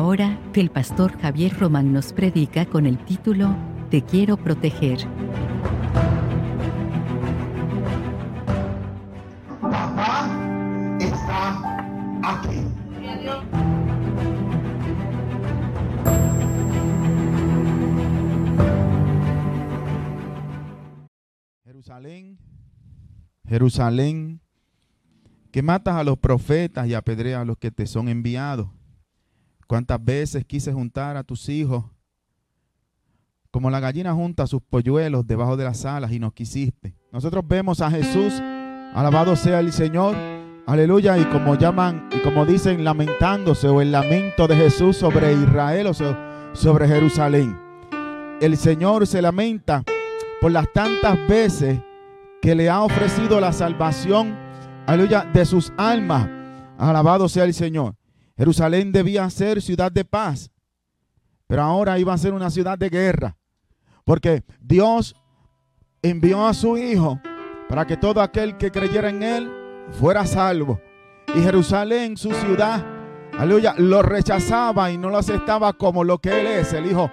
Ahora el pastor Javier Román nos predica con el título Te quiero proteger. Papá está aquí. Jerusalén, Jerusalén, que matas a los profetas y apedreas a los que te son enviados. ¿Cuántas veces quise juntar a tus hijos? Como la gallina junta sus polluelos debajo de las alas y no quisiste. Nosotros vemos a Jesús, alabado sea el Señor, aleluya, y como llaman, y como dicen, lamentándose o el lamento de Jesús sobre Israel o sobre Jerusalén. El Señor se lamenta por las tantas veces que le ha ofrecido la salvación, aleluya, de sus almas. Alabado sea el Señor. Jerusalén debía ser ciudad de paz, pero ahora iba a ser una ciudad de guerra, porque Dios envió a su Hijo para que todo aquel que creyera en Él fuera salvo. Y Jerusalén, su ciudad, aleluya, lo rechazaba y no lo aceptaba como lo que Él es, el Hijo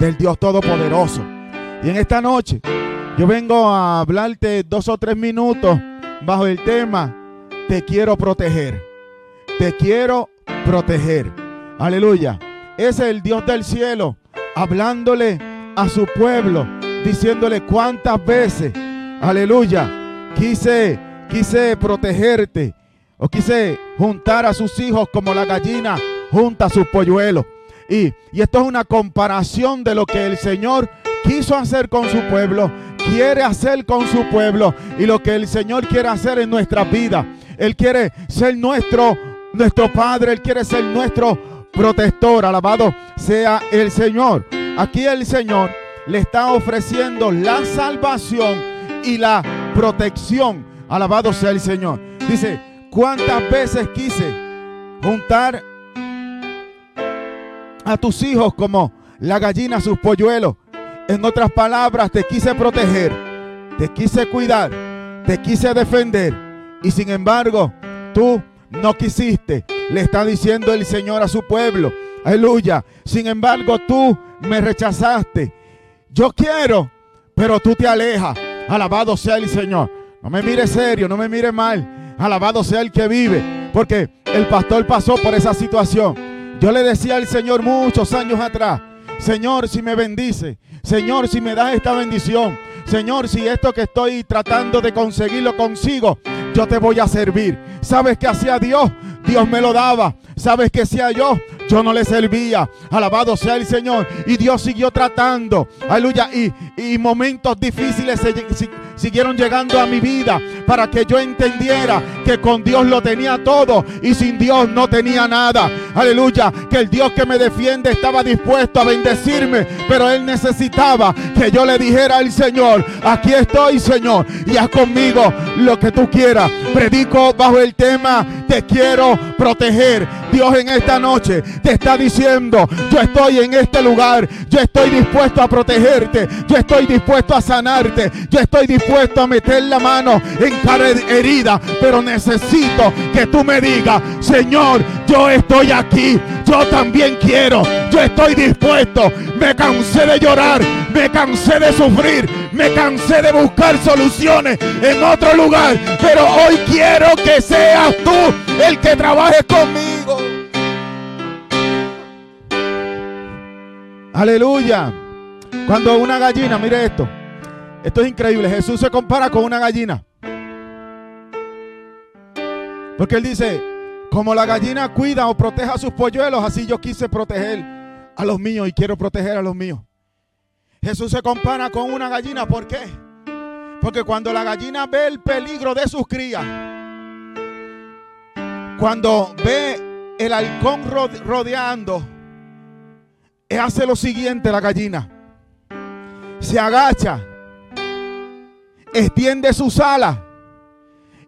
del Dios Todopoderoso. Y en esta noche yo vengo a hablarte dos o tres minutos bajo el tema, te quiero proteger. Te quiero proteger. Aleluya. Es el Dios del cielo hablándole a su pueblo, diciéndole cuántas veces, aleluya, quise, quise protegerte o quise juntar a sus hijos como la gallina junta a sus polluelos. Y, y esto es una comparación de lo que el Señor quiso hacer con su pueblo, quiere hacer con su pueblo y lo que el Señor quiere hacer en nuestra vida. Él quiere ser nuestro, nuestro Padre, Él quiere ser nuestro protector. Alabado sea el Señor. Aquí el Señor le está ofreciendo la salvación y la protección. Alabado sea el Señor. Dice, ¿cuántas veces quise juntar a tus hijos como la gallina a sus polluelos? En otras palabras, te quise proteger, te quise cuidar, te quise defender. Y sin embargo, tú no quisiste. Le está diciendo el Señor a su pueblo. Aleluya. Sin embargo, tú me rechazaste. Yo quiero, pero tú te alejas. Alabado sea el Señor. No me mire serio, no me mire mal. Alabado sea el que vive. Porque el pastor pasó por esa situación. Yo le decía al Señor muchos años atrás, Señor, si me bendice, Señor, si me das esta bendición, Señor, si esto que estoy tratando de conseguirlo consigo, yo te voy a servir. ¿Sabes que hacía Dios? Dios me lo daba. ¿Sabes que hacía yo? Yo no le servía. Alabado sea el Señor. Y Dios siguió tratando. Aleluya. Y, y momentos difíciles se, si, siguieron llegando a mi vida para que yo entendiera que con Dios lo tenía todo y sin Dios no tenía nada. Aleluya. Que el Dios que me defiende estaba dispuesto a bendecirme. Pero Él necesitaba que yo le dijera al Señor, aquí estoy Señor. Y haz conmigo lo que tú quieras. Predico bajo el tema, te quiero proteger. Dios en esta noche te está diciendo, yo estoy en este lugar, yo estoy dispuesto a protegerte, yo estoy dispuesto a sanarte, yo estoy dispuesto a meter la mano en cada herida, pero necesito que tú me digas, Señor, yo estoy aquí, yo también quiero, yo estoy dispuesto, me cansé de llorar, me cansé de sufrir, me cansé de buscar soluciones en otro lugar, pero hoy quiero que seas tú el que trabaje conmigo. Aleluya. Cuando una gallina, mire esto. Esto es increíble. Jesús se compara con una gallina. Porque él dice, como la gallina cuida o protege a sus polluelos, así yo quise proteger a los míos y quiero proteger a los míos. Jesús se compara con una gallina. ¿Por qué? Porque cuando la gallina ve el peligro de sus crías, cuando ve el halcón rodeando, hace lo siguiente la gallina. Se agacha, extiende sus alas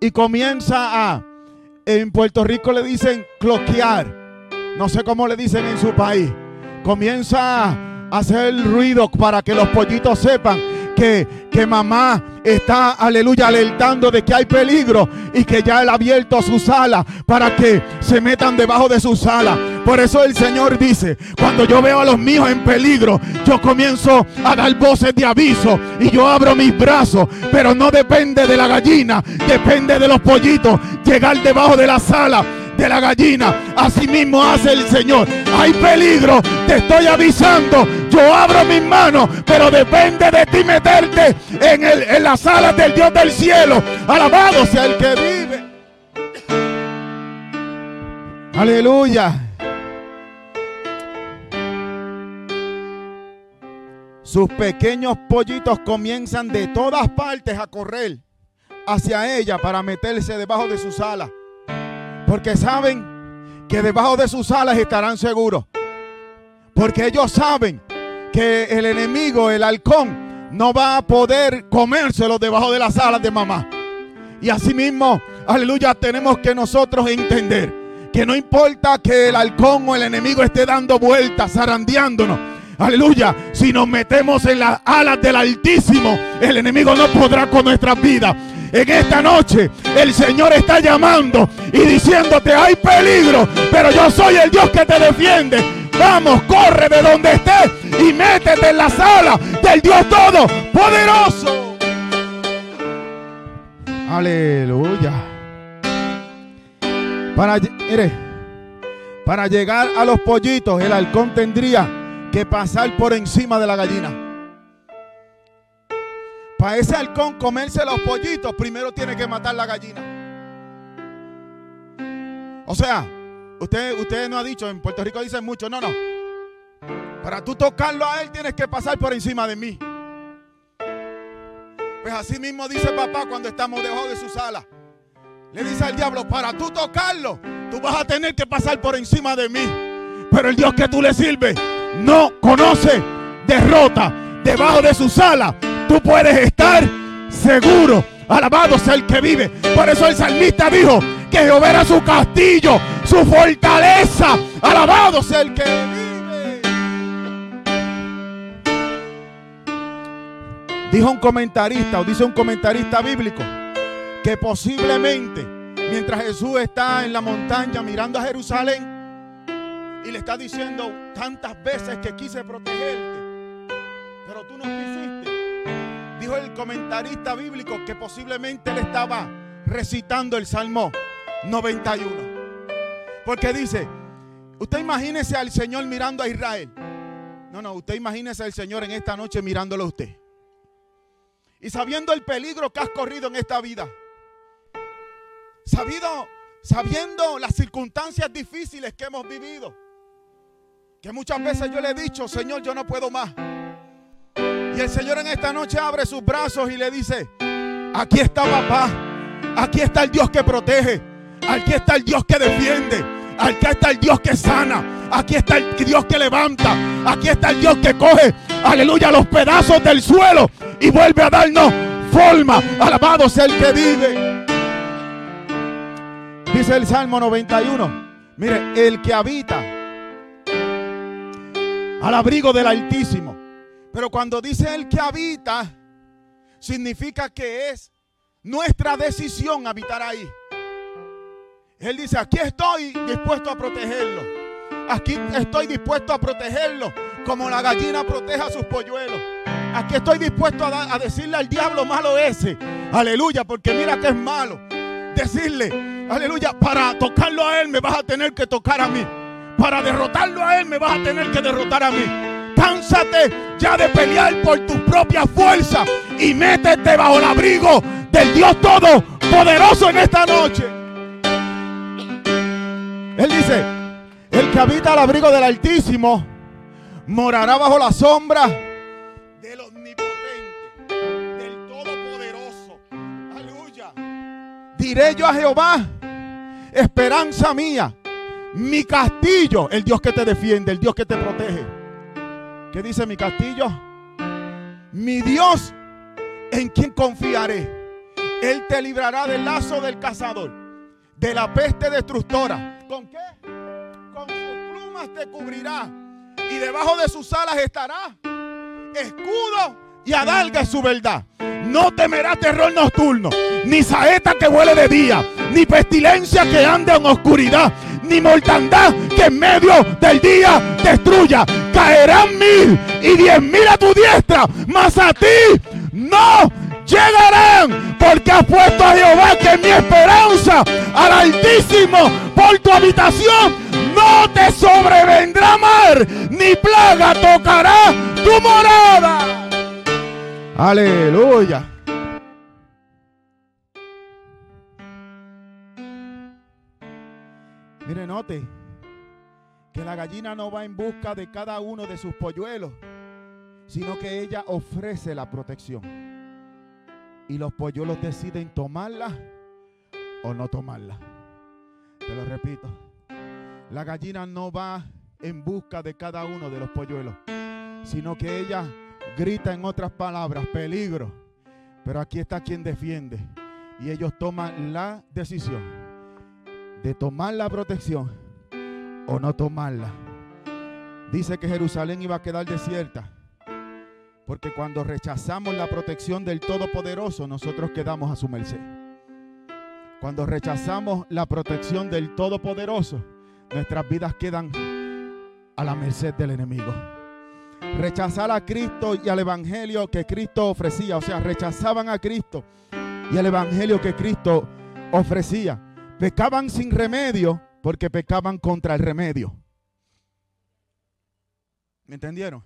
y comienza a, en Puerto Rico le dicen cloquear. No sé cómo le dicen en su país. Comienza a hacer ruido para que los pollitos sepan que, que mamá está, aleluya, alertando de que hay peligro y que ya Él ha abierto sus alas para que se metan debajo de sus alas. Por eso el Señor dice, cuando yo veo a los míos en peligro, yo comienzo a dar voces de aviso y yo abro mis brazos, pero no depende de la gallina, depende de los pollitos, llegar debajo de la sala de la gallina. Así mismo hace el Señor. Hay peligro, te estoy avisando. Yo abro mis manos, pero depende de ti meterte en, el, en las alas del Dios del cielo. Alabado sea el que vive. Aleluya. Sus pequeños pollitos comienzan de todas partes a correr hacia ella para meterse debajo de sus alas. Porque saben que debajo de sus alas estarán seguros. Porque ellos saben que el enemigo, el halcón, no va a poder comérselo debajo de las alas de mamá. Y asimismo, aleluya, tenemos que nosotros entender que no importa que el halcón o el enemigo esté dando vueltas, zarandeándonos. Aleluya, si nos metemos en las alas del Altísimo, el enemigo no podrá con nuestras vidas. En esta noche el Señor está llamando y diciéndote hay peligro, pero yo soy el Dios que te defiende. Vamos, corre de donde estés y métete en la sala del Dios Todopoderoso. Aleluya. Para, para llegar a los pollitos, el halcón tendría que pasar por encima de la gallina. Para ese halcón comerse los pollitos, primero tiene que matar la gallina. O sea, usted, usted no ha dicho, en Puerto Rico dicen mucho, no, no. Para tú tocarlo a él tienes que pasar por encima de mí. Pues así mismo dice papá cuando estamos debajo de su sala. Le dice al diablo, para tú tocarlo, tú vas a tener que pasar por encima de mí. Pero el Dios que tú le sirves no conoce derrota debajo de su sala tú puedes estar seguro. Alabado sea el que vive. Por eso el salmista dijo que Jehová era su castillo, su fortaleza. Alabado sea el que vive. Dijo un comentarista o dice un comentarista bíblico que posiblemente mientras Jesús está en la montaña mirando a Jerusalén y le está diciendo tantas veces que quise protegerte, pero tú no comentarista bíblico que posiblemente él estaba recitando el Salmo 91. Porque dice, usted imagínese al Señor mirando a Israel. No, no, usted imagínese al Señor en esta noche mirándolo a usted. Y sabiendo el peligro que has corrido en esta vida. Sabido, sabiendo las circunstancias difíciles que hemos vivido. Que muchas veces yo le he dicho, Señor, yo no puedo más. Y el Señor en esta noche abre sus brazos y le dice, aquí está papá, aquí está el Dios que protege, aquí está el Dios que defiende, aquí está el Dios que sana, aquí está el Dios que levanta, aquí está el Dios que coge, aleluya, los pedazos del suelo y vuelve a darnos forma. Alabado sea el que vive. Dice el Salmo 91. Mire, el que habita al abrigo del Altísimo pero cuando dice el que habita, significa que es nuestra decisión habitar ahí. Él dice, aquí estoy dispuesto a protegerlo. Aquí estoy dispuesto a protegerlo como la gallina protege a sus polluelos. Aquí estoy dispuesto a, a, decirle al diablo malo ese. Aleluya, porque mira que es malo. Decirle, aleluya, para tocarlo a él me vas a tener que tocar a mí. Para derrotarlo a él me vas a tener que derrotar a mí. Cánsate ya de pelear por tu propia fuerza y métete bajo el abrigo del Dios Todopoderoso en esta noche. Él dice, el que habita al abrigo del Altísimo morará bajo la sombra del Omnipotente, del Todopoderoso. Aleluya. Diré yo a Jehová, esperanza mía, mi castillo, el Dios que te defiende, el Dios que te protege. ¿Qué dice mi castillo? Mi Dios, en quien confiaré. Él te librará del lazo del cazador, de la peste destructora. ¿Con qué? Con sus plumas te cubrirá y debajo de sus alas estará escudo y adalga su verdad. No temerá terror nocturno, ni saeta que huele de día, ni pestilencia que ande en oscuridad, ni mortandad que en medio del día destruya. Caerán mil y diez mil a tu diestra, mas a ti no llegarán, porque has puesto a Jehová que mi esperanza, al Altísimo por tu habitación. No te sobrevendrá mar, ni plaga tocará tu morada. Aleluya. Mire, note que la gallina no va en busca de cada uno de sus polluelos, sino que ella ofrece la protección. Y los polluelos deciden tomarla o no tomarla. Te lo repito. La gallina no va en busca de cada uno de los polluelos, sino que ella grita en otras palabras, peligro. Pero aquí está quien defiende. Y ellos toman la decisión de tomar la protección o no tomarla. Dice que Jerusalén iba a quedar desierta. Porque cuando rechazamos la protección del Todopoderoso, nosotros quedamos a su merced. Cuando rechazamos la protección del Todopoderoso, nuestras vidas quedan a la merced del enemigo. Rechazar a Cristo y al Evangelio que Cristo ofrecía. O sea, rechazaban a Cristo y al Evangelio que Cristo ofrecía. Pecaban sin remedio porque pecaban contra el remedio. ¿Me entendieron?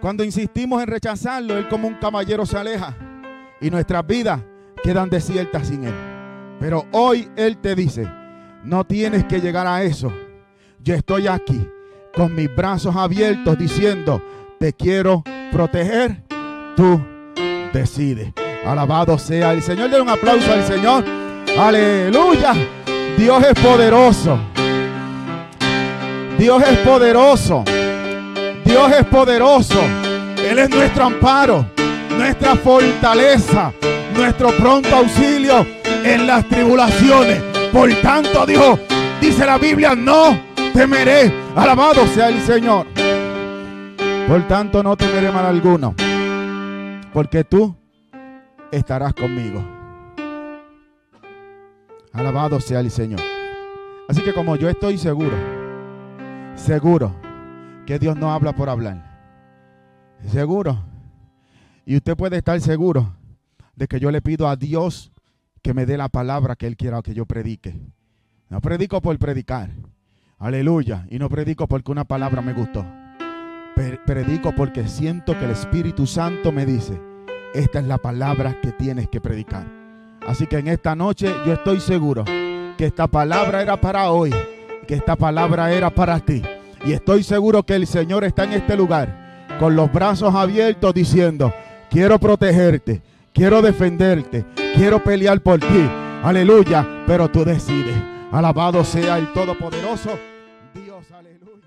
Cuando insistimos en rechazarlo, Él como un caballero se aleja y nuestras vidas quedan desiertas sin Él. Pero hoy Él te dice, no tienes que llegar a eso. Yo estoy aquí con mis brazos abiertos diciendo, te quiero proteger, tú decides. Alabado sea el Señor. Den un aplauso al Señor. Aleluya. Dios es poderoso. Dios es poderoso. Dios es poderoso. Él es nuestro amparo, nuestra fortaleza, nuestro pronto auxilio en las tribulaciones. Por tanto, dijo, dice la Biblia, no temeré. Alabado sea el Señor. Por tanto, no temeré mal alguno. Porque tú estarás conmigo. Alabado sea el Señor. Así que como yo estoy seguro, seguro que Dios no habla por hablar. Seguro. Y usted puede estar seguro de que yo le pido a Dios que me dé la palabra que Él quiera que yo predique. No predico por predicar. Aleluya. Y no predico porque una palabra me gustó. Predico porque siento que el Espíritu Santo me dice, esta es la palabra que tienes que predicar. Así que en esta noche yo estoy seguro que esta palabra era para hoy, que esta palabra era para ti. Y estoy seguro que el Señor está en este lugar con los brazos abiertos diciendo, quiero protegerte, quiero defenderte, quiero pelear por ti. Aleluya, pero tú decides. Alabado sea el Todopoderoso. Dios, aleluya.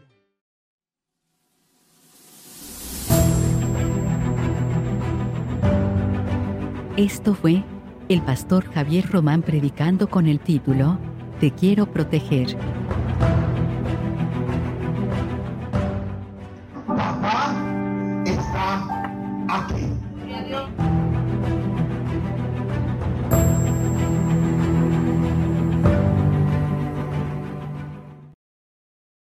Esto fue el pastor Javier Román predicando con el título Te quiero proteger.